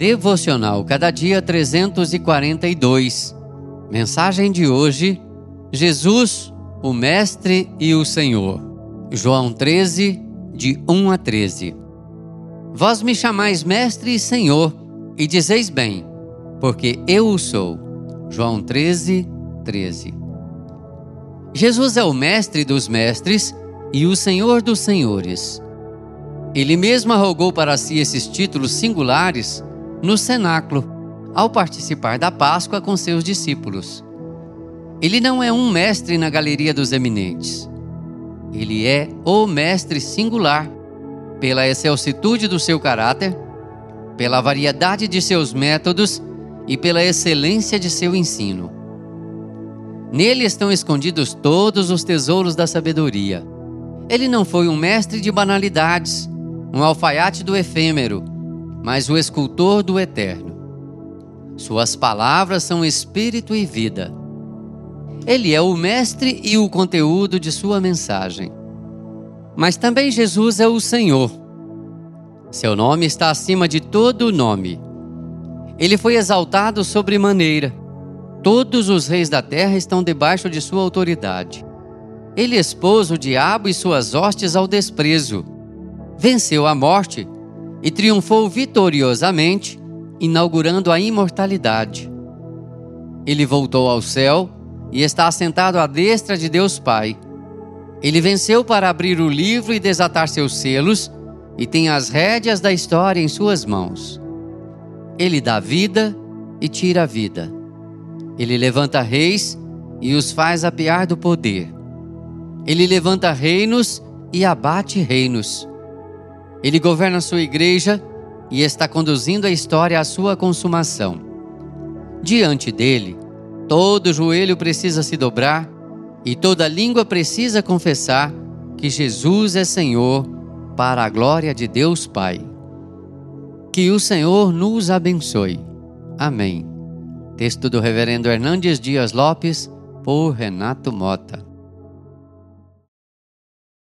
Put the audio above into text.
Devocional Cada Dia 342. Mensagem de hoje: Jesus, o Mestre e o Senhor. João 13, de 1 a 13. Vós me chamais Mestre e Senhor, e dizeis bem, porque eu o sou. João 13, 13. Jesus é o Mestre dos Mestres e o Senhor dos Senhores. Ele mesmo arrogou para si esses títulos singulares no cenáculo, ao participar da Páscoa com seus discípulos. Ele não é um mestre na galeria dos eminentes. Ele é o mestre singular, pela excelsitude do seu caráter, pela variedade de seus métodos e pela excelência de seu ensino. Nele estão escondidos todos os tesouros da sabedoria. Ele não foi um mestre de banalidades, um alfaiate do efêmero, mas o escultor do eterno. Suas palavras são espírito e vida. Ele é o mestre e o conteúdo de sua mensagem. Mas também Jesus é o Senhor. Seu nome está acima de todo nome. Ele foi exaltado sobremaneira. Todos os reis da terra estão debaixo de sua autoridade. Ele expôs o diabo e suas hostes ao desprezo. Venceu a morte e triunfou vitoriosamente, inaugurando a imortalidade. Ele voltou ao céu e está assentado à destra de Deus Pai. Ele venceu para abrir o livro e desatar seus selos, e tem as rédeas da história em suas mãos. Ele dá vida e tira a vida. Ele levanta reis e os faz apear do poder. Ele levanta reinos e abate reinos. Ele governa sua igreja e está conduzindo a história à sua consumação. Diante dele, todo joelho precisa se dobrar e toda língua precisa confessar que Jesus é Senhor para a glória de Deus Pai. Que o Senhor nos abençoe. Amém. Texto do Reverendo Hernandes Dias Lopes, por Renato Mota.